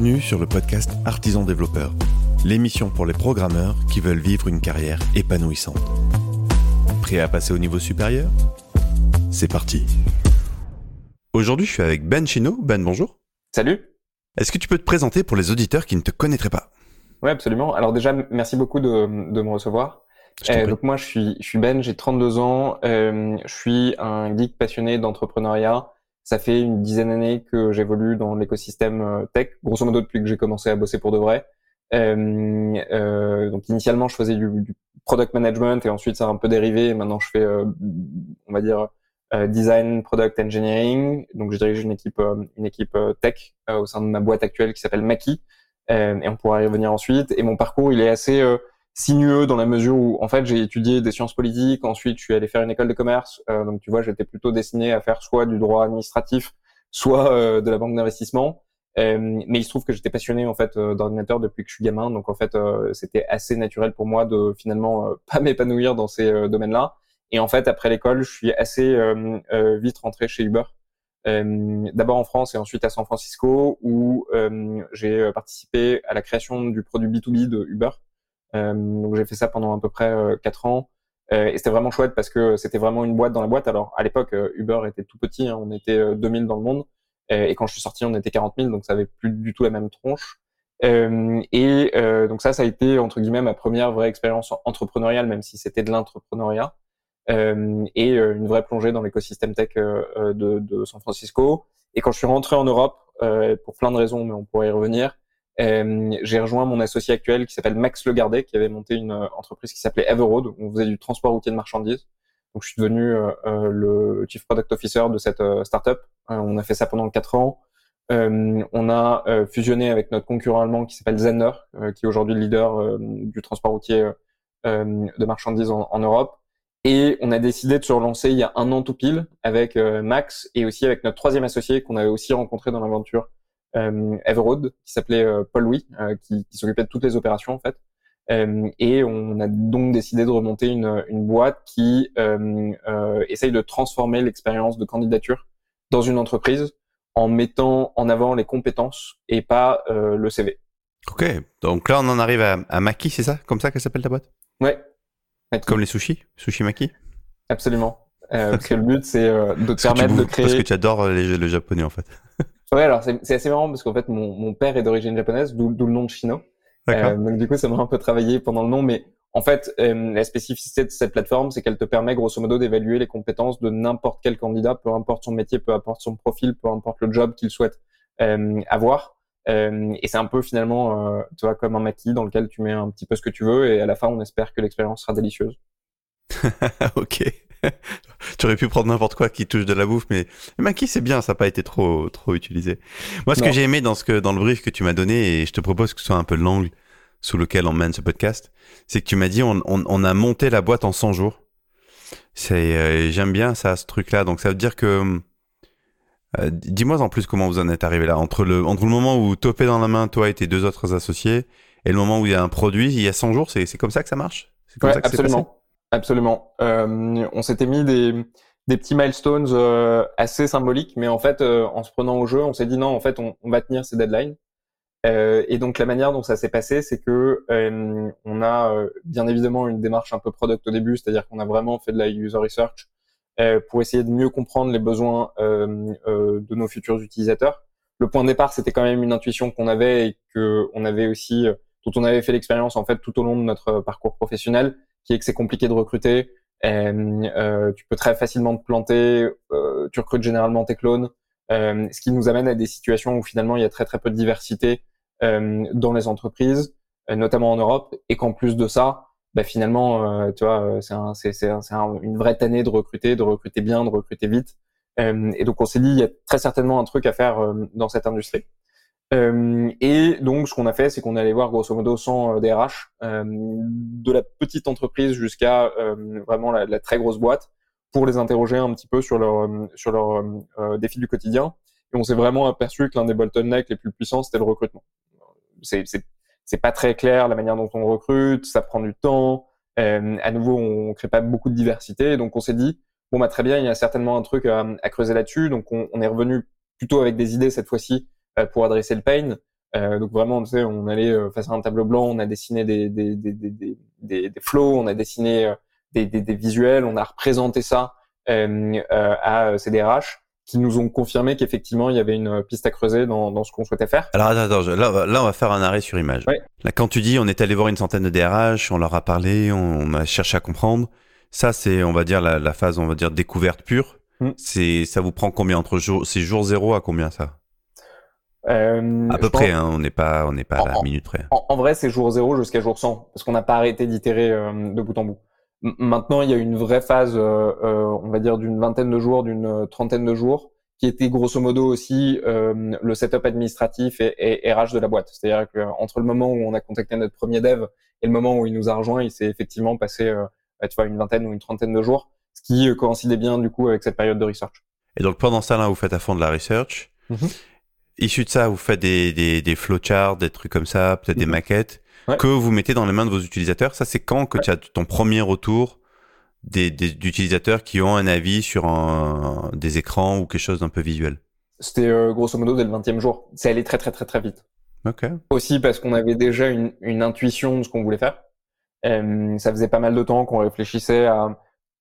Bienvenue sur le podcast Artisan Développeur, l'émission pour les programmeurs qui veulent vivre une carrière épanouissante. Prêt à passer au niveau supérieur? C'est parti. Aujourd'hui, je suis avec Ben Chino. Ben, bonjour. Salut. Est-ce que tu peux te présenter pour les auditeurs qui ne te connaîtraient pas? Oui, absolument. Alors déjà, merci beaucoup de, me recevoir. Euh, donc moi, je suis, je suis Ben, j'ai 32 ans. Euh, je suis un geek passionné d'entrepreneuriat ça fait une dizaine d'années que j'évolue dans l'écosystème euh, tech, grosso modo depuis que j'ai commencé à bosser pour de vrai. Euh, euh, donc initialement, je faisais du, du, product management et ensuite ça a un peu dérivé. maintenant, je fais, euh, on va dire, euh, design, product engineering. Donc je dirige une équipe, une équipe tech au sein de ma boîte actuelle qui s'appelle Maki. et on pourra y revenir ensuite. Et mon parcours, il est assez sinueux dans la mesure où en fait j'ai étudié des sciences politiques, ensuite je suis allé faire une école de commerce, euh, donc tu vois j'étais plutôt destiné à faire soit du droit administratif, soit euh, de la banque d'investissement. Euh, mais il se trouve que j'étais passionné en fait d'ordinateur depuis que je suis gamin, donc en fait c'était assez naturel pour moi de finalement pas m'épanouir dans ces domaines-là. Et en fait après l'école, je suis assez vite rentré chez Uber. D'abord en France et ensuite à San Francisco où j'ai participé à la création du produit B2B de Uber. Euh, donc j'ai fait ça pendant à peu près euh, quatre ans. Euh, et c'était vraiment chouette parce que c'était vraiment une boîte dans la boîte. Alors à l'époque, Uber était tout petit, hein, on était 2000 dans le monde. et quand je suis sorti, on était 40 000, donc ça avait plus du tout la même tronche. Euh, et euh, donc ça, ça a été entre guillemets ma première vraie expérience entrepreneuriale, même si c'était de l'entrepreneuriat, euh, et une vraie plongée dans l'écosystème tech de, de, San Francisco. Et quand je suis rentré en Europe, pour plein de raisons, mais on pourrait y revenir, euh, j'ai rejoint mon associé actuel qui s'appelle Max Le Gardet, qui avait monté une euh, entreprise qui s'appelait Everroad. Où on faisait du transport routier de marchandises. Donc, je suis devenu euh, le chief product officer de cette startup. on a fait ça pendant quatre ans. on a fusionné avec notre concurrent allemand qui s'appelle Zenner, qui est aujourd'hui le leader du transport routier de marchandises en, Europe. Et on a décidé de se relancer il y a un an tout pile avec Max et aussi avec notre troisième associé qu'on avait aussi rencontré dans l'aventure, euh, Everroad qui s'appelait euh, Paul Louis, euh, qui, qui s'occupait de toutes les opérations en fait. et on a donc décidé de remonter une, une boîte qui essaye de transformer l'expérience de candidature dans une entreprise en mettant en avant les compétences et pas le CV. Ok, donc là on en arrive à, à Maki, c'est ça? Comme ça qu'elle s'appelle ta boîte? Ouais. Comme les sushis? Sushi Maki? Absolument. Euh, Parce que le but c'est de te permettre de créer. Parce que tu adores le japonais en fait. Ouais, alors c'est assez marrant parce qu'en fait, mon, mon père est d'origine japonaise, d'où le nom de Chino. Euh, donc du coup, ça m'a un peu travaillé pendant le nom, mais en fait, euh, la spécificité de cette plateforme, c'est qu'elle te permet grosso modo d'évaluer les compétences de n'importe quel candidat, peu importe son métier, peu importe son profil, peu importe le job qu'il souhaite euh, avoir. Euh, et c'est un peu finalement, tu vois, comme un maquis dans lequel tu mets un petit peu ce que tu veux, et à la fin, on espère que l'expérience sera délicieuse. ok. tu aurais pu prendre n'importe quoi qui touche de la bouffe, mais, mais c'est bien, ça n'a pas été trop trop utilisé. Moi, ce que j'ai aimé dans ce que dans le brief que tu m'as donné, et je te propose que ce soit un peu l'angle sous lequel on mène ce podcast, c'est que tu m'as dit on, on, on, a monté la boîte en 100 jours. C'est euh, j'aime bien ça, ce truc-là. Donc ça veut dire que euh, dis-moi en plus comment vous en êtes arrivé là entre le entre le moment où topez dans la main toi et tes deux autres associés et le moment où il y a un produit, il y a 100 jours, c'est c'est comme ça que ça marche? C'est comme ça que absolument. Absolument. Euh, on s'était mis des, des petits milestones euh, assez symboliques, mais en fait, euh, en se prenant au jeu, on s'est dit non, en fait, on, on va tenir ces deadlines. Euh, et donc la manière dont ça s'est passé, c'est que on a bien évidemment une démarche un peu product au début, c'est-à-dire qu'on a vraiment fait de la user research pour essayer de mieux comprendre les besoins de nos futurs utilisateurs. Le point de départ, c'était quand même une intuition qu'on avait et que on avait aussi, dont on avait fait l'expérience en fait tout au long de notre parcours professionnel qui est que c'est compliqué de recruter. Euh, euh, tu peux très facilement te planter. Euh, tu recrutes généralement tes clones, euh, ce qui nous amène à des situations où finalement il y a très très peu de diversité euh, dans les entreprises, notamment en Europe, et qu'en plus de ça, bah, finalement, tu vois, c'est un, c'est une vraie tannée de recruter, de recruter bien, de recruter vite. et donc on s'est dit, il y a très certainement un truc à faire dans cette industrie. Euh, et donc, ce qu'on a fait, c'est qu'on allait voir grosso modo 100 euh, DRH, euh, de la petite entreprise jusqu'à euh, vraiment la, très grosse boîte, pour les interroger un petit peu sur leur sur leurs défis du quotidien. Et on s'est vraiment aperçu que l'un des bottlenecks les plus puissants, c'était le recrutement. C'est c'est pas très clair la manière dont on recrute, ça prend du temps. à nouveau, on crée pas beaucoup de diversité, donc on s'est dit bon bah très bien, il y a certainement un truc à, creuser là-dessus. Donc on, est revenu plutôt avec des idées cette fois-ci pour adresser le pain. donc vraiment, tu sais, on allait face à un tableau blanc, on a dessiné des, des, des, des, des, des flows, on a dessiné des, des, des, visuels, on a représenté ça à CDRH qui nous ont confirmé qu'effectivement il y avait une piste à creuser dans, dans ce qu'on souhaitait faire. Alors attends, attends là, là, on va faire un arrêt sur image. Là, quand tu dis on est allé voir une centaine de DRH, on leur a parlé, on, a cherché à comprendre. Ça, c'est, on va dire, la, la, phase, on va dire, découverte pure. Mm. C'est, ça vous prend combien entre jours, c'est jour zéro à combien ça? Euh, À peu près, hein, on n'est pas, on n'est pas à la minute près. En, vrai, c'est jour zéro jusqu'à jour 100, parce qu'on n'a pas arrêté d'itérer euh, de bout en bout. Maintenant, il y a une vraie phase, euh, euh, on va dire, d'une vingtaine de jours, d'une euh, trentaine de jours, qui était grosso modo aussi le setup administratif et, et, RH de la boîte. C'est-à-dire qu'entre le moment où on a contacté notre premier dev et le moment où il nous a rejoint, il s'est effectivement passé tu vois, une vingtaine ou une trentaine de jours, ce qui coïncidait bien du coup avec cette période de research. Et donc pendant ça, là, vous faites à fond de la research. Mm-hmm. Issu de ça, vous faites des, des, des flowcharts, des trucs comme ça, peut-être des mm-hmm. maquettes que vous mettez dans les mains de vos utilisateurs. Ça, c'est quand que tu as ton premier retour des, d'utilisateurs qui ont un avis sur un, des écrans ou quelque chose d'un peu visuel? C'était euh, grosso modo dès le 20e jour. C'est allé très très très très vite. Ok. Aussi parce qu'on avait déjà une, une, intuition de ce qu'on voulait faire. Euh, ça faisait pas mal de temps qu'on réfléchissait à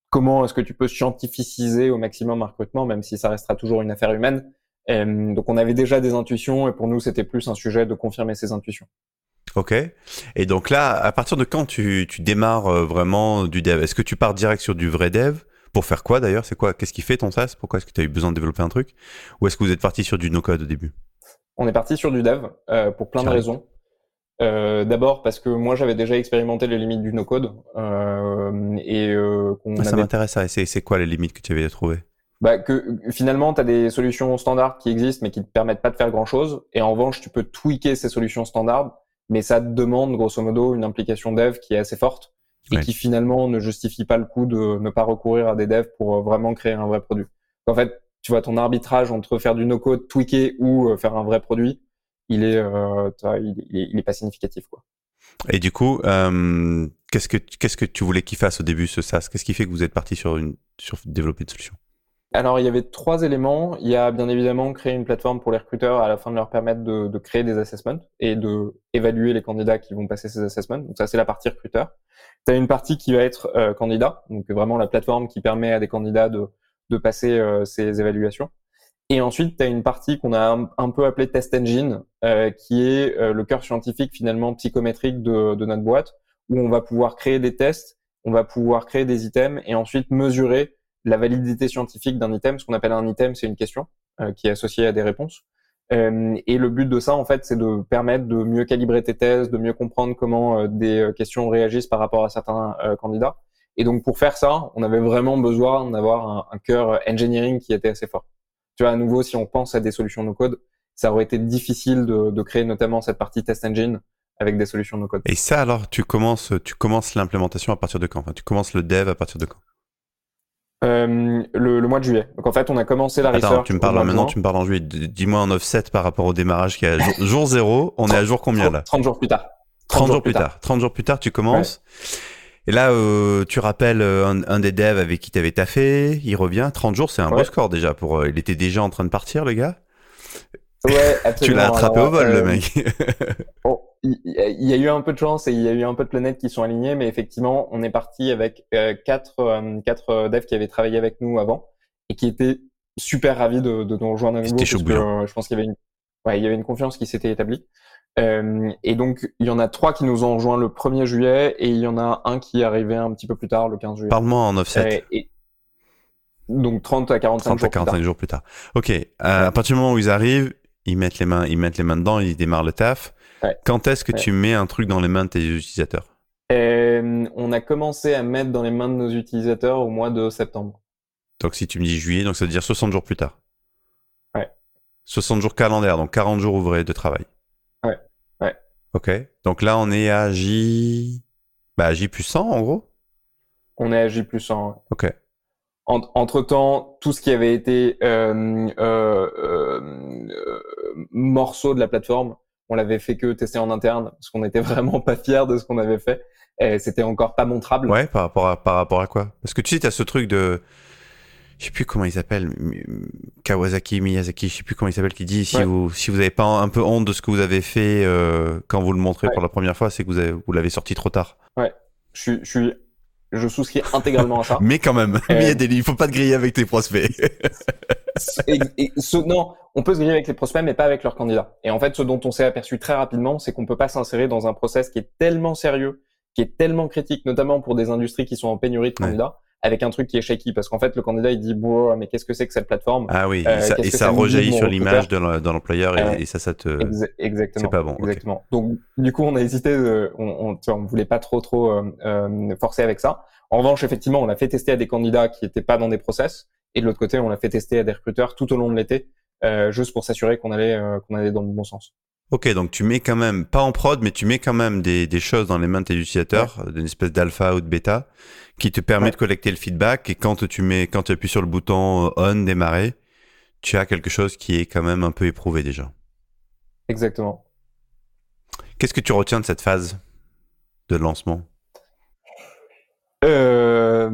comment est-ce que tu peux scientificiser au maximum un recrutement, même si ça restera toujours une affaire humaine. Donc on avait déjà des intuitions et pour nous c'était plus un sujet de confirmer ces intuitions. Ok. Et donc là, à partir de quand tu, tu démarres euh, vraiment du dev? Est-ce que tu pars direct sur du vrai dev? Pour faire quoi d'ailleurs? C'est quoi Qu'est-ce qui fait ton SaaS? Pourquoi est-ce que tu as eu besoin de développer un truc? Ou est-ce que vous êtes parti sur du no-code au début? On est parti sur du dev euh, pour plein de raisons. Euh, D'abord parce que moi j'avais déjà expérimenté les limites du no-code euh, et ça m'intéresse ça. C'est quoi les limites que tu avais trouvées? Bah, que finalement, tu as des solutions standards qui existent mais qui te permettent pas de faire grand-chose. Et en revanche, tu peux tweaker ces solutions standards mais ça demande grosso modo une implication dev qui est assez forte et qui finalement ne justifie pas le coup de ne pas recourir à des devs pour euh, vraiment créer un vrai produit. En fait, tu vois, ton arbitrage entre faire du no-code, tweaker ou euh, faire un vrai produit, il est, euh, il, est, pas significatif, quoi. Et du coup, euh, qu'est-ce que qu'est-ce que tu voulais qu'il fasse au début ce SaaS? Qu'est-ce qui fait que vous êtes parti sur une sur développer une solution? Alors, il y avait trois éléments. Il y a bien évidemment créer une plateforme pour les recruteurs à la fin de leur permettre de, de créer des assessments et de évaluer les candidats qui vont passer ces assessments. Donc ça, c'est la partie recruteur. Tu as une partie qui va être euh, candidat, donc vraiment la plateforme qui permet à des candidats de, de passer euh, ces évaluations. Et ensuite, tu as une partie qu'on a un, peu appelée test engine, euh, qui est euh, le cœur scientifique finalement psychométrique de, de notre boîte, où on va pouvoir créer des tests, on va pouvoir créer des items et ensuite mesurer la validité scientifique d'un item. Ce qu'on appelle un item, c'est une question euh, qui est associée à des réponses. Euh, et le but de ça, en fait, c'est de permettre de mieux calibrer tes thèses, de mieux comprendre comment euh, des questions réagissent par rapport à certains candidats. Et donc, pour faire ça, on avait vraiment besoin d'avoir un, un cœur engineering qui était assez fort. Tu vois, à nouveau, si on pense à des solutions no-code, ça aurait été difficile de, de créer notamment cette partie test engine avec des solutions no-code. Et ça, alors, tu commences, tu commences l'implémentation à partir de quand? Enfin, Tu commences le dev à partir de quand? Euh, le, le, mois de juillet. Donc en fait, on a commencé la Attends, tu me parles maintenant, tu me parles en juillet. Dis-moi en offset par rapport au démarrage qui est à jour, jour zéro. On est à jour combien là? 30 jours plus tard. 30, jours, plus tard. 30 jours plus tard, tu commences. Et là, euh, tu rappelles euh, un, un, des devs avec qui t'avais taffé, il revient. 30 jours, c'est un beau score déjà. Pour, euh, il était déjà en train de partir, le gars. Ouais, absolument. tu l'as attrapé au vol, le mec. il y a eu un peu de chance et il y a eu un peu de planètes qui sont alignées, mais effectivement, on est parti avec euh, quatre, euh, quatre euh, devs qui avaient travaillé avec nous avant et qui étaient super ravis de, de nous rejoindre à nouveau. Parce que, euh, je pense qu'il y avait une, ouais, il y avait une confiance qui s'était établie. Euh, et donc, il y en a trois qui nous ont rejoints le 1er juillet et il y en a un qui est arrivé un petit peu plus tard, le 15 juillet. Parle-moi en offset. Et, donc 30 à 45 30 jours. à 45 jours plus tard. Ok. à partir du moment où ils arrivent, ils mettent les mains, ils mettent les mains dedans, ils démarrent le taf. Quand est-ce que tu mets un truc dans les mains de tes utilisateurs? Euh, On a commencé à mettre dans les mains de nos utilisateurs au mois de septembre. Donc si tu me dis juillet, donc ça veut dire 60 jours plus tard. Ouais. 60 jours calendaires, donc 40 jours ouvrés de travail. Ouais. Ouais. Ok. Donc là, on est à J... Bah, J plus 100 en gros? On est à J plus 100. Ouais. Ok. entre temps, tout ce qui avait été euh, euh, euh, morceau de la plateforme, on l'avait fait que tester en interne parce qu'on n'était vraiment pas fiers de ce qu'on avait fait. Et c'était encore pas montrable. Ouais, par rapport à, par rapport à quoi? Parce que tu sais, tu as ce truc de... je sais plus comment il s'appelle, Kawasaki, Miyazaki, je sais plus comment il s'appelle, qui dit si vous si vous avez pas un peu honte de ce que vous avez fait euh, quand vous le montrez pour la première fois, c'est que vous avez, vous l'avez sorti trop tard. Ouais, je, je suis je souscris intégralement à ça. Mais quand même, il, y a des, il faut pas te griller avec tes prospects. Non, on peut se griller avec les prospects, mais pas avec leurs candidats. Et en fait, ce dont on s'est aperçu très rapidement, c'est qu'on peut pas s'insérer dans un process qui est tellement sérieux, qui est tellement critique, notamment pour des industries qui sont en pénurie de candidats, avec un truc qui est shaky parce qu'en fait le candidat il dit bon mais qu'est-ce que c'est que cette plateforme? Ah oui et ça, et ça rejaillit sur l'image de l'employeur et, ça ça te exactement. C'est pas bon exactement. Donc du coup on a hésité on, on, on voulait pas trop trop euh, euh, forcer avec ça. En revanche effectivement on l'a fait tester à des candidats qui étaient pas dans des process et de l'autre côté on l'a fait tester à des recruteurs tout au long de l'été euh, juste pour s'assurer qu'on allait euh, qu'on allait dans le bon sens Ok, donc tu mets quand même, pas en prod, mais tu mets quand même des, des choses dans les mains de tes utilisateurs, d'une espèce d'alpha ou de bêta, qui te permet de collecter le feedback. Et quand tu mets, quand tu appuies sur le bouton euh, on, démarrer, tu as quelque chose qui est quand même un peu éprouvé déjà. Exactement. Qu'est-ce que tu retiens de cette phase de lancement? Euh,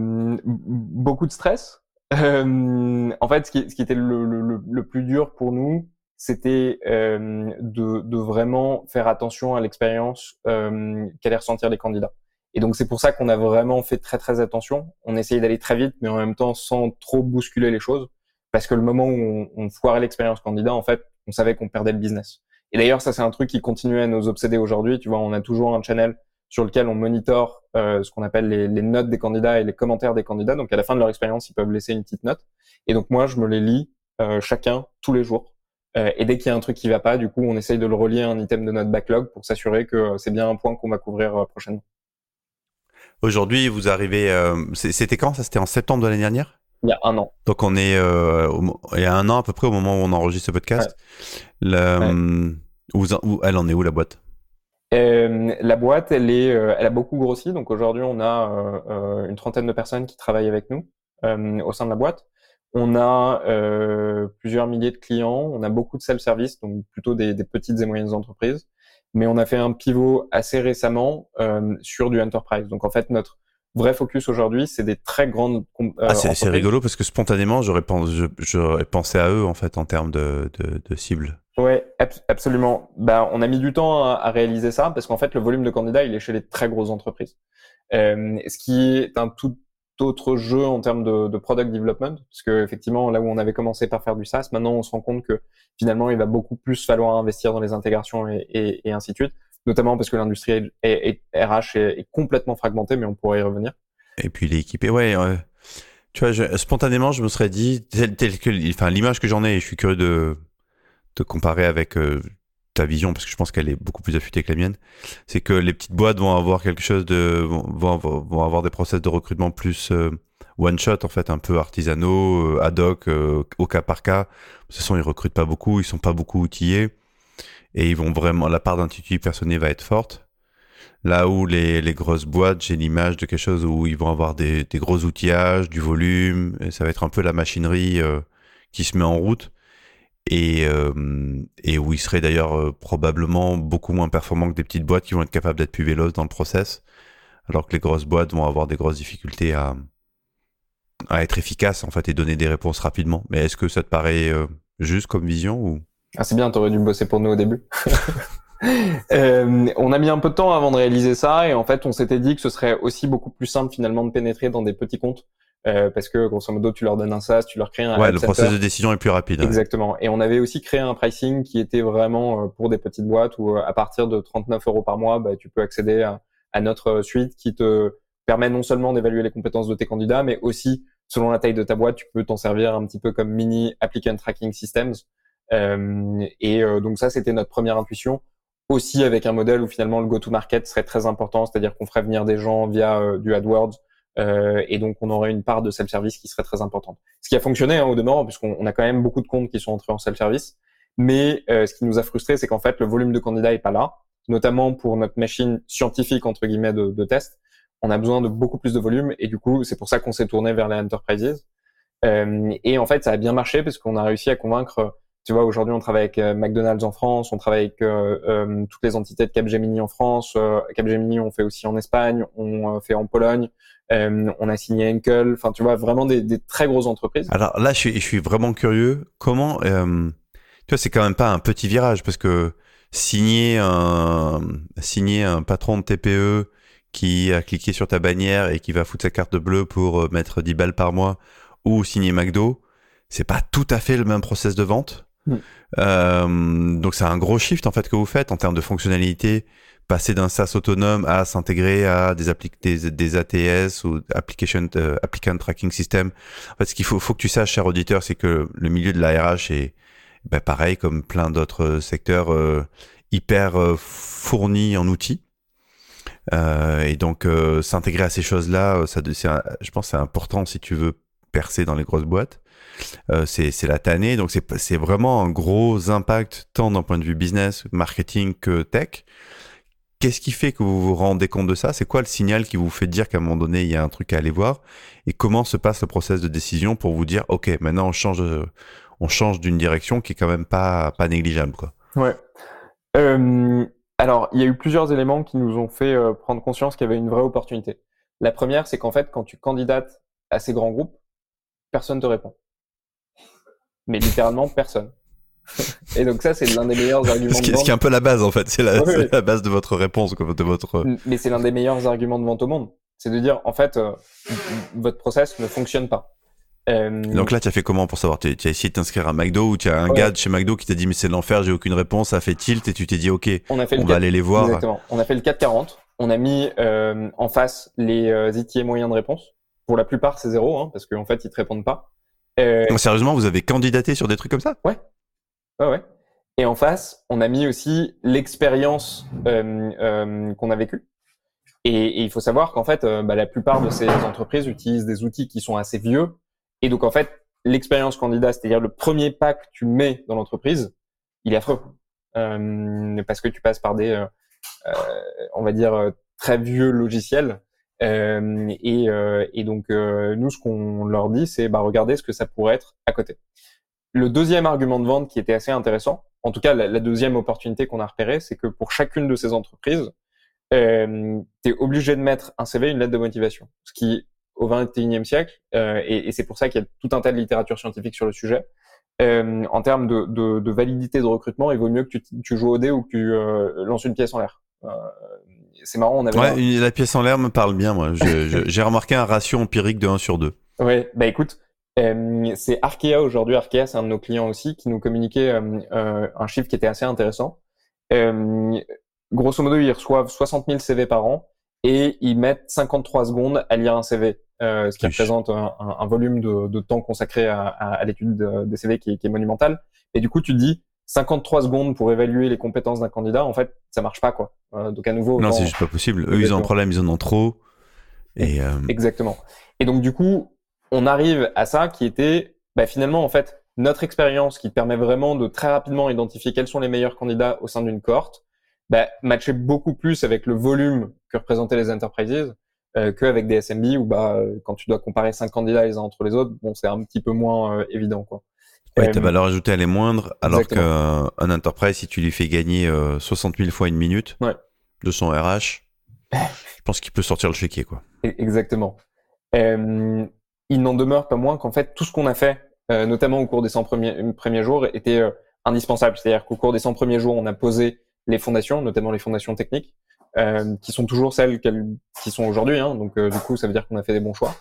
Beaucoup de stress. Euh, en fait, ce qui, ce qui était le, le, le, plus dur pour nous, c'était euh, de, de, vraiment faire attention à l'expérience euh, qu'allaient ressentir les candidats. Et donc c'est pour ça qu'on a vraiment fait très très attention. On essayait d'aller très vite, mais en même temps sans trop bousculer les choses, parce que le moment où on, on foirait l'expérience candidat, en fait, on savait qu'on perdait le business. Et d'ailleurs, ça c'est un truc qui continue à nous obséder aujourd'hui. Tu vois, on a toujours un channel sur lequel on monitore euh, ce qu'on appelle les, les, notes des candidats et les commentaires des candidats. Donc à la fin de leur expérience, ils peuvent laisser une petite note. Et donc moi, je me les lis euh, chacun tous les jours euh, et dès qu'il y a un truc qui va pas, du coup, on essaye de le relier à un item de notre backlog pour s'assurer que c'est bien un point qu'on va couvrir euh, prochainement. Aujourd'hui, vous arrivez. Euh, c'était quand Ça, c'était en septembre de l'année dernière? Il y a un an. Donc on est il y a un an à peu près au moment où on enregistre ce podcast. où, elle en est où la boîte? La boîte, elle est, elle a beaucoup grossi. Donc aujourd'hui, on a une trentaine de personnes qui travaillent avec nous au sein de la boîte. On a euh, plusieurs milliers de clients, on a beaucoup de self-service, donc plutôt des, petites et moyennes entreprises. Mais on a fait un pivot assez récemment euh, sur du enterprise. Donc en fait, notre vrai focus aujourd'hui, c'est des très grandes. Euh, ah, c'est rigolo parce que spontanément, j'aurais pensé, pensé à eux en fait en termes de, de, de cible. Ouais, absolument. Bah, on a mis du temps à, à réaliser ça parce qu'en fait, le volume de candidats, il est chez les très grosses entreprises. Euh, ce qui est un tout d'autres jeux en termes de, product development parce que effectivement là où on avait commencé par faire du SaaS maintenant on se rend compte que finalement il va beaucoup plus falloir investir dans les intégrations et, ainsi de suite notamment parce que l'industrie RH est, complètement fragmentée mais on pourrait y revenir. Et puis équipé ouais tu vois spontanément je me serais dit tel, que enfin l'image que j'en ai je suis curieux de de comparer avec euh, ta vision, parce que je pense qu'elle est beaucoup plus affûtée que la mienne, c'est que les petites boîtes vont avoir quelque chose de, vont, vont avoir des process de recrutement plus euh, one shot en fait, un peu artisanaux, euh, ad hoc, euh, au cas par cas. De toute façon, ils recrutent pas beaucoup, ils sont pas beaucoup outillés et ils vont vraiment, la part d'intuitif personnel va être forte. Là où les, les grosses boîtes, j'ai l'image de quelque chose où ils vont avoir des, des gros outillages, du volume, et ça va être un peu la machinerie qui se met en route et, euh, et où il serait d'ailleurs euh, probablement beaucoup moins performant que des petites boîtes qui vont être capables d'être plus véloces dans le process, alors que les grosses boîtes vont avoir des grosses difficultés à, à être efficaces en fait et donner des réponses rapidement. Mais est-ce que ça te paraît euh, juste comme vision ou? Ah c'est bien, t'aurais dû bosser pour nous au début. euh, on a mis un peu de temps avant de réaliser ça et en fait on s'était dit que ce serait aussi beaucoup plus simple finalement de pénétrer dans des petits comptes euh, parce que grosso modo tu leur donnes un SaaS, tu leur crées un ouais le processus de décision est plus rapide. Exactement. Et on avait aussi créé un pricing qui était vraiment euh, pour des petites boîtes où euh, à partir de 39 euros par mois, bah, tu peux accéder à, à, notre suite qui te permet non seulement d'évaluer les compétences de tes candidats, mais aussi selon la taille de ta boîte, tu peux t'en servir un petit peu comme mini applicant tracking systems. Euh, et donc ça, c'était notre première intuition aussi avec un modèle où finalement le go-to-market serait très important, c'est-à-dire qu'on ferait venir des gens via du AdWords euh, et donc on aurait une part de self-service qui serait très importante. Ce qui a fonctionné hein, au demeurant, puisqu'on a quand même beaucoup de comptes qui sont entrés en self-service. Mais euh, ce qui nous a frustré, c'est qu'en fait le volume de candidats est pas là, notamment pour notre machine scientifique entre guillemets de, de test. On a besoin de beaucoup plus de volume et du coup c'est pour ça qu'on s'est tourné vers les enterprises. Euh, et en fait ça a bien marché parce qu'on a réussi à convaincre tu vois, aujourd'hui, on travaille avec McDonald's en France, on travaille avec toutes les entités de Capgemini en France. Capgemini, on fait aussi en Espagne, on fait en Pologne. On a signé Enkel, enfin tu vois vraiment des, des, très grosses entreprises. Alors là, je suis, je suis vraiment curieux. Comment, tu vois, c'est quand même pas un petit virage parce que signer un, signer un patron de TPE qui a cliqué sur ta bannière et qui va foutre sa carte bleue pour euh, mettre 10 balles par mois ou signer McDo, c'est pas tout à fait le même process de vente. Mm. Euh, donc c'est un gros shift en fait que vous faites en termes de fonctionnalité, passer d'un SaaS autonome à s'intégrer à des, des, des, ATS ou application euh, applicant tracking system. En fait, ce qu'il faut, faut que tu saches, cher auditeur, c'est que le milieu de la RH est ben, pareil comme plein d'autres secteurs hyper fourni en outils. Euh, et donc euh, s'intégrer à ces choses-là, euh, ça, je pense, c'est important si tu veux percer dans les grosses boîtes. c'est la tannée, donc c'est vraiment un gros impact tant d'un point de vue business, marketing que tech. Qu'est-ce qui fait que vous vous rendez compte de ça? C'est quoi le signal qui vous fait dire qu'à un moment donné il y a un truc à aller voir? Et comment se passe le process de décision pour vous dire ok maintenant on change on change d'une direction qui est quand même pas pas négligeable quoi? Ouais. Euh, alors, il y a eu plusieurs éléments qui nous ont fait euh, prendre conscience qu'il y avait une vraie opportunité. La première, c'est qu'en fait, quand tu candidates à ces grands groupes, personne te répond. Mais littéralement, personne. Et donc ça, c'est l'un des meilleurs arguments ce qui, de vente. Ce qui est un peu la base, en fait. C'est la, la, base de votre réponse, de votre... Mais c'est l'un des meilleurs arguments de vente au monde. C'est de dire, en fait, euh, votre process ne fonctionne pas. Euh, Donc là, tu as fait comment pour savoir? Tu as essayé de t'inscrire à McDo ou tu as un gars de chez McDo qui t'a dit mais c'est l'enfer, j'ai aucune réponse, ça fait tilt et tu t'es dit ok, on, a fait on va aller les voir. Exactement. On a fait le 440, on a mis euh, en face les euh, ETA moyens de réponse. Pour la plupart, c'est zéro hein, parce qu'en fait, ils te répondent pas. Euh, Donc, sérieusement, vous avez candidaté sur des trucs comme ça? Ouais. Ouais, ouais. Et en face, on a mis aussi l'expérience euh, qu'on a vécue. Et, il faut savoir qu'en fait, bah, la plupart de ces entreprises utilisent des outils qui sont assez vieux et donc, en fait, l'expérience candidat, c'est-à-dire le premier pas que tu mets dans l'entreprise, il est affreux. Euh, parce que tu passes par des, euh, euh on va dire, euh, très vieux logiciels. Euh, et, et, donc, nous, ce qu'on leur dit, c'est, bah, regardez ce que ça pourrait être à côté. Le deuxième argument de vente qui était assez intéressant, en tout cas, la, la deuxième opportunité qu'on a repérée, c'est que pour chacune de ces entreprises, euh, tu es obligé de mettre un CV, une lettre de motivation. Ce qui au XXIe siècle, euh, et, et c'est pour ça qu'il y a tout un tas de littérature scientifique sur le sujet. Euh, en termes de, de, de, validité de recrutement, il vaut mieux que tu, tu joues au dé ou que tu euh, lances une pièce en l'air. Euh, c'est marrant, on avait. Ouais, la pièce en l'air me parle bien, moi. J'ai remarqué un ratio empirique de 1 sur 2. Ouais, bah écoute, c'est Arkea aujourd'hui. Arkea, c'est un de nos clients aussi qui nous communiquait un chiffre qui était assez intéressant. grosso modo, ils reçoivent 60 000 CV par an et ils mettent 53 secondes à lire un CV. Euh, ce qui représente un, un, volume de, de, temps consacré à, à, l'étude des CV qui, qui, est monumental. Et du coup, tu te dis 53 secondes pour évaluer les compétences d'un candidat, en fait, ça marche pas quoi. Euh, donc à nouveau. Non, c'est juste pas possible. Eux, ils ont un problème, ils en ont trop. Et euh... Exactement. Et donc du coup, on arrive à ça qui était bah, finalement en fait notre expérience qui permet vraiment de très rapidement identifier quels sont les meilleurs candidats au sein d'une cohorte, bah, matcher beaucoup plus avec le volume que représentaient les enterprises euh, qu'avec des SMB où bah quand tu dois comparer cinq candidats les uns entre les autres, bon c'est un petit peu moins euh, évident quoi. Ouais, ta euh, valeur ajoutée elle est moindre, alors qu'un enterprise si tu lui fais gagner 60 000 fois une minute de son RH, je pense qu'il peut sortir le chéquier quoi. E-, exactement. Euh, il n'en demeure pas moins qu'en fait tout ce qu'on a fait, notamment au cours des 100 premiers, premiers jours, était indispensable. C'est-à-dire qu'au cours des 100 premiers jours, on a posé les fondations, notamment les fondations techniques. Euh, qui sont toujours celles qui sont aujourd'hui. Hein, donc euh, du coup, ça veut dire qu'on a fait des bons choix.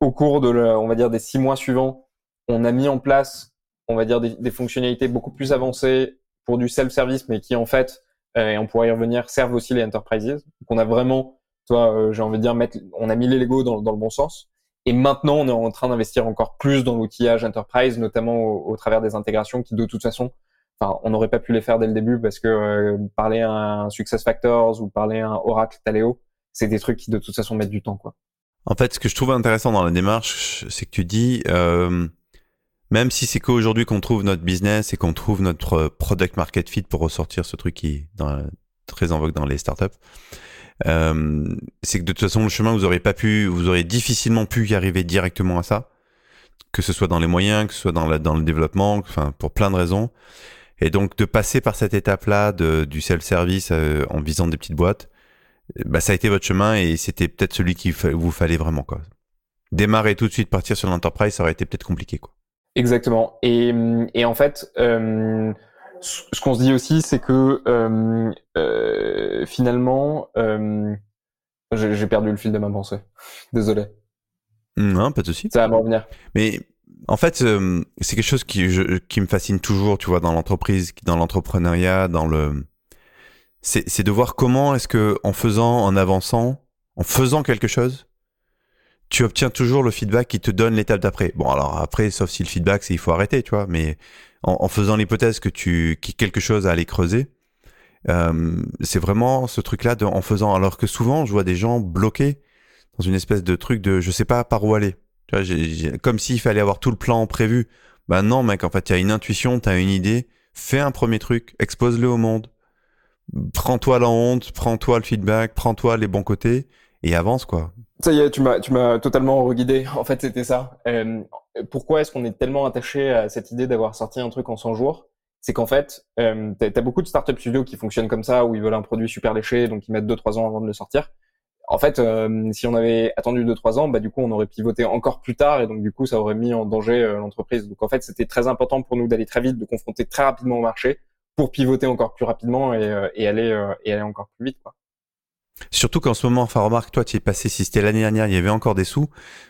Au cours de, on va dire, des six mois suivants, on a mis en place, on va dire, des, des fonctionnalités beaucoup plus avancées pour du self-service, mais qui en fait, euh, et on pourrait y revenir, servent aussi les enterprises. Donc on a vraiment, toi, j'ai envie de dire, mettre, on a mis les Lego dans, le bon sens. Et maintenant, on est en train d'investir encore plus dans l'outillage enterprise, notamment au, travers des intégrations qui, de toute façon, enfin, on n'aurait pas pu les faire dès le début parce que euh, parler à un SuccessFactors ou parler à un Oracle Taleo, c'est des trucs qui de toute façon mettent du temps, quoi. En fait, ce que je trouve intéressant dans la démarche, c'est que tu dis, euh, même si c'est qu'aujourd'hui qu'on trouve notre business et qu'on trouve notre product market fit pour ressortir ce truc qui est dans, très en vogue dans les startups, euh, c'est que de toute façon le chemin vous aurez pas pu, vous aurez difficilement pu y arriver directement à ça. que ce soit dans les moyens, que ce soit dans, dans le développement, enfin pour plein de raisons. Et donc de passer par cette étape-là du self-service euh, en visant des petites boîtes, bah, ça a été votre chemin et c'était peut-être celui qu'il vous fallait vraiment quoi. Démarrer tout de suite, partir sur l'enterprise, ça aurait été peut-être compliqué quoi. Exactement. Et, et en fait, euh, ce qu'on se dit aussi, c'est que euh, euh, finalement, euh, j'ai perdu le fil de ma pensée. Désolé. Non, pas de souci. Ça va me revenir. Mais en fait, c'est quelque chose qui, je, qui me fascine toujours, tu vois, dans l'entreprise, dans l'entrepreneuriat, dans le. C'est de voir comment est-ce que, en faisant, en avançant, en faisant quelque chose, tu obtiens toujours le feedback qui te donne l'étape d'après. Bon, alors après, sauf si le feedback, c'est il faut arrêter, tu vois, mais en, en faisant l'hypothèse que tu, qui quelque chose à aller creuser, euh, c'est vraiment ce truc-là en faisant. Alors que souvent, je vois des gens bloqués dans une espèce de truc de je sais pas par où aller. Tu vois, comme s'il fallait avoir tout le plan prévu. Ben non, mec, en fait, tu as une intuition, tu as une idée, fais un premier truc, expose-le au monde. Prends-toi la honte, prends-toi le feedback, prends-toi les bons côtés et avance, quoi. Ça y est, tu m'as, totalement reguidé. En fait, c'était ça. Euh, pourquoi est-ce qu'on est tellement attaché à cette idée d'avoir sorti un truc en 100 jours? C'est qu'en fait, euh, tu as, beaucoup de startup studios qui fonctionnent comme ça, où ils veulent un produit super léché, donc ils mettent 2-3 ans avant de le sortir en fait, euh, si on avait attendu 2-3 ans, bah, du coup, on aurait pivoté encore plus tard et donc, du coup, ça aurait mis en danger euh, l'entreprise. Donc, en fait, c'était très important pour nous d'aller très vite, de confronter très rapidement au marché pour pivoter encore plus rapidement et, euh, et aller, et aller encore plus vite. Quoi. Surtout qu'en ce moment, enfin remarque, toi tu es passé, si c'était l'année dernière, il y avait encore des sous,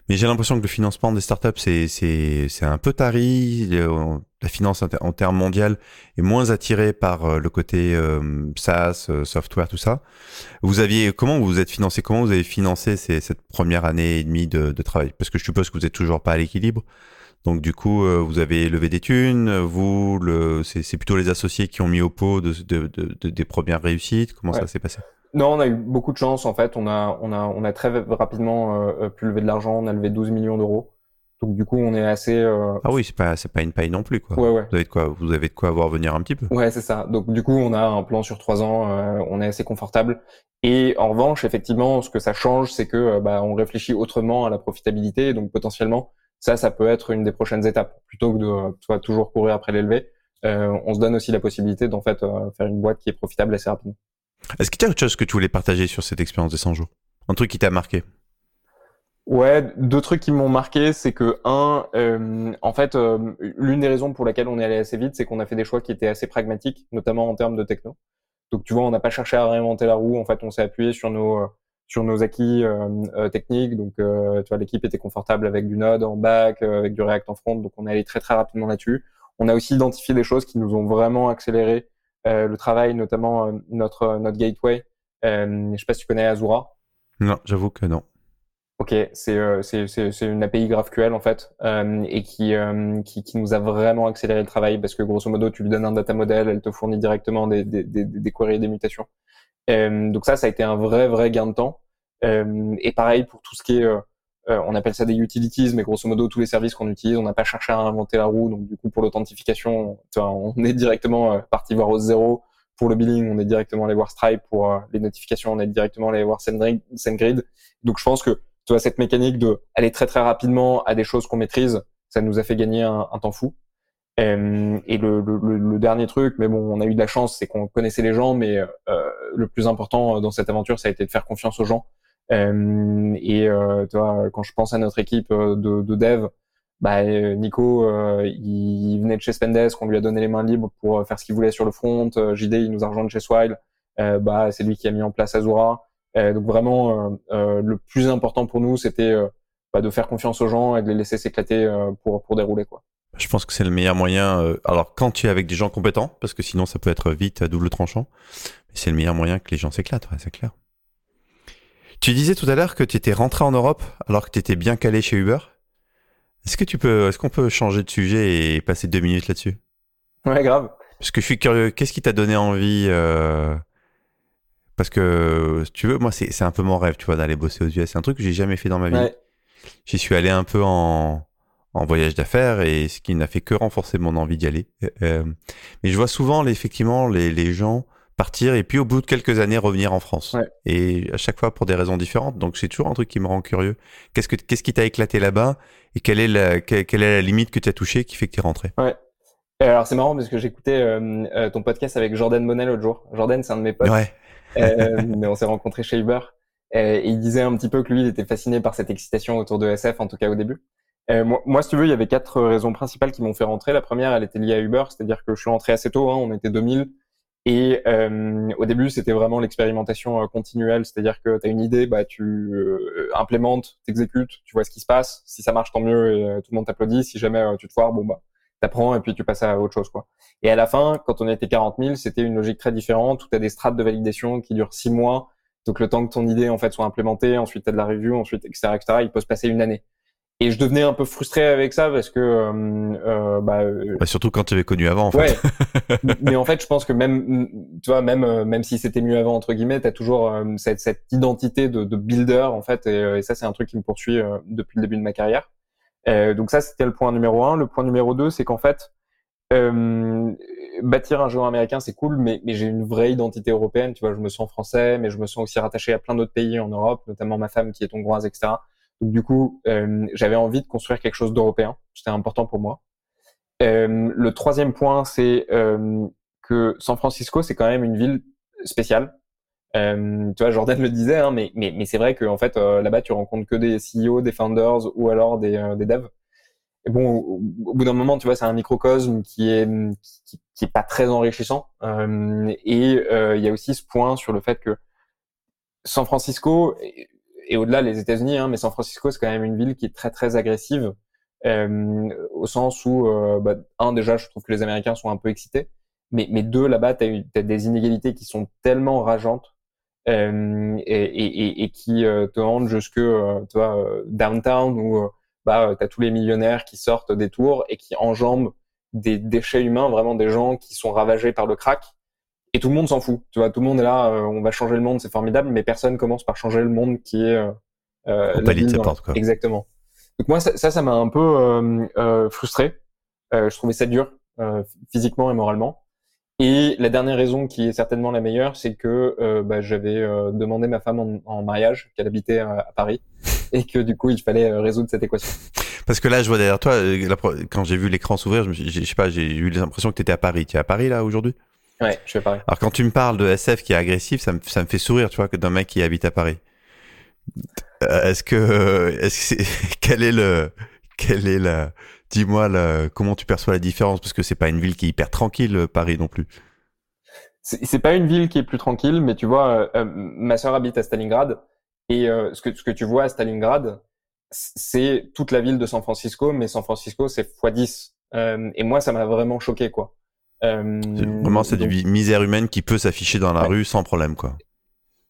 mais j'ai l'impression que le financement des startups, c'est, c'est, c'est un peu tari, la finance en termes mondial est moins attirée par euh, le côté euh, SaaS, euh, software, tout ça. Vous aviez, comment vous vous êtes financé, comment vous avez financé ces, cette première année et demie de, de travail? Parce que je suppose que vous êtes toujours pas à l'équilibre. Donc du coup, vous avez levé des thunes, vous, le, c'est, c'est plutôt les associés qui ont mis au pot de, de, de, des premières réussites. Comment ça s'est passé? Non, on a eu beaucoup de chance en fait. On a, on a, on a très rapidement euh, pu lever de l'argent. On a levé 12 millions d'euros. Donc du coup, on est assez. Euh... Ah oui, c'est pas, c'est pas une paille non plus quoi. Ouais, ouais. Vous avez de quoi, vous avez de quoi voir venir un petit peu. Ouais, c'est ça. Donc du coup, on a un plan sur trois ans. Euh, on est assez confortable. Et en revanche, effectivement, ce que ça change, c'est que euh, bah, on réfléchit autrement à la profitabilité. Donc potentiellement, ça, ça peut être une des prochaines étapes plutôt que de soit toujours courir après l'élevé. on se donne aussi la possibilité d'en fait faire une boîte qui est profitable assez rapidement. Est-ce qu'il y a autre chose que tu voulais partager sur cette expérience des 100 jours? Un truc qui t'a marqué? Ouais, deux trucs qui m'ont marqué, c'est que un, euh, en fait, euh, l'une des raisons pour laquelle on est allé assez vite, c'est qu'on a fait des choix qui étaient assez pragmatiques, notamment en termes de techno. Donc tu vois, on n'a pas cherché à réinventer la roue. En fait, on s'est appuyé sur nos sur nos acquis euh, techniques. Donc tu vois, l'équipe était confortable avec du Node en back, avec du React en front. Donc on est allé très très rapidement là-dessus. On a aussi identifié des choses qui nous ont vraiment accéléré euh, le travail, notamment euh, notre notre gateway. Euh, je sais pas si tu connais Azura. Non, j'avoue que non. Ok, c'est c'est c'est une API GraphQL en fait et qui, qui qui nous a vraiment accéléré le travail parce que grosso modo tu lui donnes un data model, elle te fournit directement des des des, des queries et des mutations. donc ça ça a été un vrai vrai gain de temps. et pareil pour tout ce qui est euh, on appelle ça des utilities, mais grosso modo tous les services qu'on utilise, on n'a pas cherché à inventer la roue. Donc du coup pour l'authentification, on est directement euh, parti voir au zéro. Pour le billing, on est directement allé voir Stripe. Pour euh, les notifications, on est directement allé voir SendGrid. Donc je pense que tu vois cette mécanique de aller très très rapidement à des choses qu'on maîtrise, ça nous a fait gagner un, temps fou. et le, le, dernier truc, mais bon, on a eu de la chance, c'est qu'on connaissait les gens, mais le plus important dans cette aventure, ça a été de faire confiance aux gens euh, et euh, tu vois, quand je pense à notre équipe euh, de, de dev, bah, Nico, il venait de chez Spendesk, on lui a donné les mains libres pour faire ce qu'il voulait sur le front. JD, il nous a rejoint de chez Swile. bah, c'est lui qui a mis en place Azura. donc vraiment, le plus important pour nous, c'était bah, de faire confiance aux gens et de les laisser s'éclater pour, pour dérouler. Quoi. Je pense que c'est le meilleur moyen. alors, quand tu es avec des gens compétents, parce que sinon, ça peut être vite à double tranchant, c'est le meilleur moyen que les gens s'éclatent, c'est clair. Tu disais tout à l'heure que tu étais rentré en Europe alors que tu étais bien calé chez Uber. Est-ce que tu peux, est-ce qu'on peut changer de sujet et passer deux minutes là-dessus? Ouais, grave. Parce que je suis curieux. Qu'est-ce qui t'a donné envie euh, Parce que, si tu veux, moi, c'est, un peu mon rêve, tu vois, d'aller bosser aux US. C'est un truc que j'ai jamais fait dans ma vie. J'y suis allé un peu en, en voyage d'affaires et ce qui n'a fait que renforcer mon envie d'y aller. Euh, euh, mais je vois souvent, effectivement, les, les gens partir et puis au bout de quelques années revenir en France. Et à chaque fois pour des raisons différentes. Donc c'est toujours un truc qui me rend curieux. Qu'est-ce que qu'est-ce qui t'a éclaté là-bas et quelle est la quelle, est la limite que tu as touchée qui fait que tu es rentré? Ouais. alors c'est marrant parce que j'écoutais euh, euh, ton podcast avec Jordan Monnet l'autre jour. Jordan c'est un de mes potes. Ouais. euh, mais on s'est rencontrés chez Uber. Et il disait un petit peu que lui, il était fasciné par cette excitation autour de SF, en tout cas au début. moi, moi, si tu veux, il y avait quatre raisons principales qui m'ont fait rentrer. La première, elle était liée à Uber, c'est-à-dire que je suis rentré assez tôt, hein, on était 2000. Et euh, au début, c'était vraiment l'expérimentation euh, continuelle, c'est-à-dire que tu as une idée, bah, tu euh, implémentes, t'exécutes, tu vois ce qui se passe. Si ça marche, tant mieux, et tout le monde t'applaudit. Si jamais tu te foires, bon bah, t'apprends et puis tu passes à autre chose, quoi. Et à la fin, quand on était 40 000, c'était une logique très différente où as des strates de validation qui durent six mois. Donc le temps que ton idée en fait soit implémentée, ensuite as de la review, ensuite etc etc. Il peut se passer une année. Et je devenais un peu frustré avec ça parce que euh, euh bah, euh, bah, surtout quand tu avais connu avant en ouais. mais en fait je pense que même tu vois même euh, même si c'était mieux avant entre guillemets tu as toujours cette, cette identité de, de builder en fait et, et ça c'est un truc qui me poursuit depuis le début de ma carrière. Donc ça c'était le point numéro un. Le point numéro deux c'est qu'en fait bâtir un jeu américain c'est cool mais, mais j'ai une vraie identité européenne tu vois je me sens français mais je me sens aussi rattaché à plein d'autres pays en Europe notamment ma femme qui est hongroise etc du coup, euh, j'avais envie de construire quelque chose d'européen. C'était important pour moi. Euh, le troisième point, c'est euh, que San Francisco, c'est quand même une ville spéciale. Tu vois, Jordan le disait, hein, mais, mais, c'est vrai qu'en fait, là-bas, tu rencontres que des CEO, des founders ou alors des, des devs. Bon, au, bout d'un moment, tu vois, c'est un microcosme qui est qui est pas très enrichissant. et il y a aussi ce point sur le fait que San Francisco, et au-delà les États-Unis, hein, mais San Francisco c'est quand même une ville qui est très très agressive euh, au sens où euh, bah, un déjà je trouve que les Américains sont un peu excités, mais deux là-bas tu as, des inégalités qui sont tellement rageantes euh, et, et, et, qui euh, te rendent jusque tu vois downtown où bah tu tous les millionnaires qui sortent des tours et qui enjambent des déchets humains, vraiment des gens qui sont ravagés par le crack et tout le monde s'en fout. Tu vois, tout le monde est là, euh, on va changer le monde, c'est formidable, mais personne commence par changer le monde qui est euh, euh la ville quoi. Exactement. Donc moi, ça, ça m'a un peu euh, euh frustré. je trouvais ça dur, physiquement et moralement. Et la dernière raison, qui est certainement la meilleure, c'est que bah, j'avais demandé ma femme en, en mariage, qu'elle habitait à Paris, et que du coup, il fallait résoudre cette équation. Parce que là, je vois derrière toi, quand j'ai vu l'écran s'ouvrir, je, je sais pas, j'ai eu l'impression que tu étais à Paris. Tu es à Paris là aujourd'hui? Ouais, je fais pareil. Alors quand tu me parles de SF qui est agressif, ça me, ça me fait sourire, tu vois, que d'un mec qui habite à Paris. Euh, est-ce que, est-ce que quel est le, quel est la, dis-moi comment tu perçois la différence? Parce que c'est pas une ville qui est hyper tranquille, Paris non plus. C'est pas une ville qui est plus tranquille, mais tu vois, euh, euh, ma sœur habite à Stalingrad et ce que ce que tu vois à Stalingrad, c'est toute la ville de San Francisco, mais San Francisco c'est x10. et moi, ça m'a vraiment choqué, quoi. Euh, vraiment, c'est du misère humaine qui peut s'afficher dans la rue sans problème, quoi.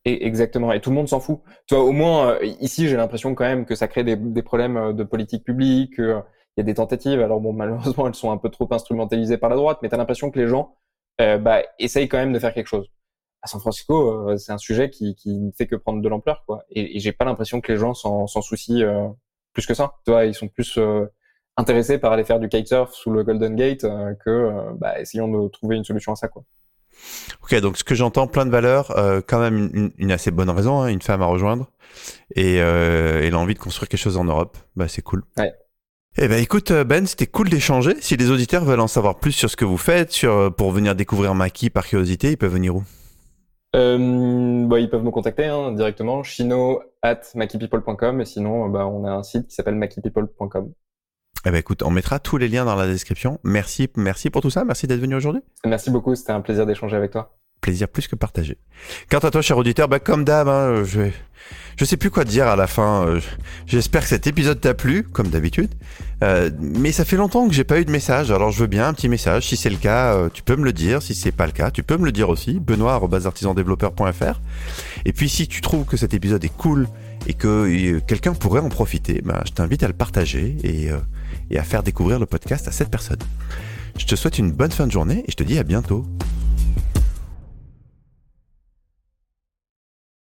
Et exactement. Et tout le monde s'en fout. Tu vois, au moins, euh, ici, j'ai l'impression quand même que ça crée des, des problèmes euh, de politique publique, il y a des tentatives. Alors bon, malheureusement, elles sont un peu trop instrumentalisées par la droite, mais tu as l'impression que les gens euh, bah, essayent quand même de faire quelque chose. À San Francisco, c'est un sujet qui, qui ne fait que prendre de l'ampleur, quoi. Et, et j'ai pas l'impression que les gens s'en soucient plus que ça. Tu vois, ils sont plus intéressé par aller faire du kitesurf sous le Golden Gate euh, que euh, bah, essayons de trouver une solution à ça quoi. Ok, donc ce que j'entends, plein de valeurs, euh, quand même une, une, assez bonne raison, hein, une femme à rejoindre et, euh, et l'envie de construire quelque chose en Europe, bah c'est cool. Ouais. Eh ben écoute Ben, c'était cool d'échanger. Si les auditeurs veulent en savoir plus sur ce que vous faites, sur pour venir découvrir Maki par curiosité, ils peuvent venir où? Euh, bah, ils peuvent me contacter hein, directement, chino at makipeople.com et sinon bah, on a un site qui s'appelle makipeople.com. Eh ben écoute, on mettra tous les liens dans la description. Merci, merci pour tout ça. Merci d'être venu aujourd'hui. Merci beaucoup. C'était un plaisir d'échanger avec toi. Plaisir plus que partagé. Quant à toi, cher auditeur, bah, comme d'hab, hein, je, je sais plus quoi dire à la fin. Euh, j'espère que cet épisode t'a plu, comme d'habitude. Euh, mais ça fait longtemps que j'ai pas eu de message, alors je veux bien un petit message. Si c'est le cas, euh, tu peux me le dire. Si c'est pas le cas, tu peux me le dire aussi. Benoît@artisandéveloppeur.fr. Et puis si tu trouves que cet épisode est cool et que quelqu'un pourrait en profiter, bah, je t'invite à le partager et et à faire découvrir le podcast à cette personne. Je te souhaite une bonne fin de journée et je te dis à bientôt.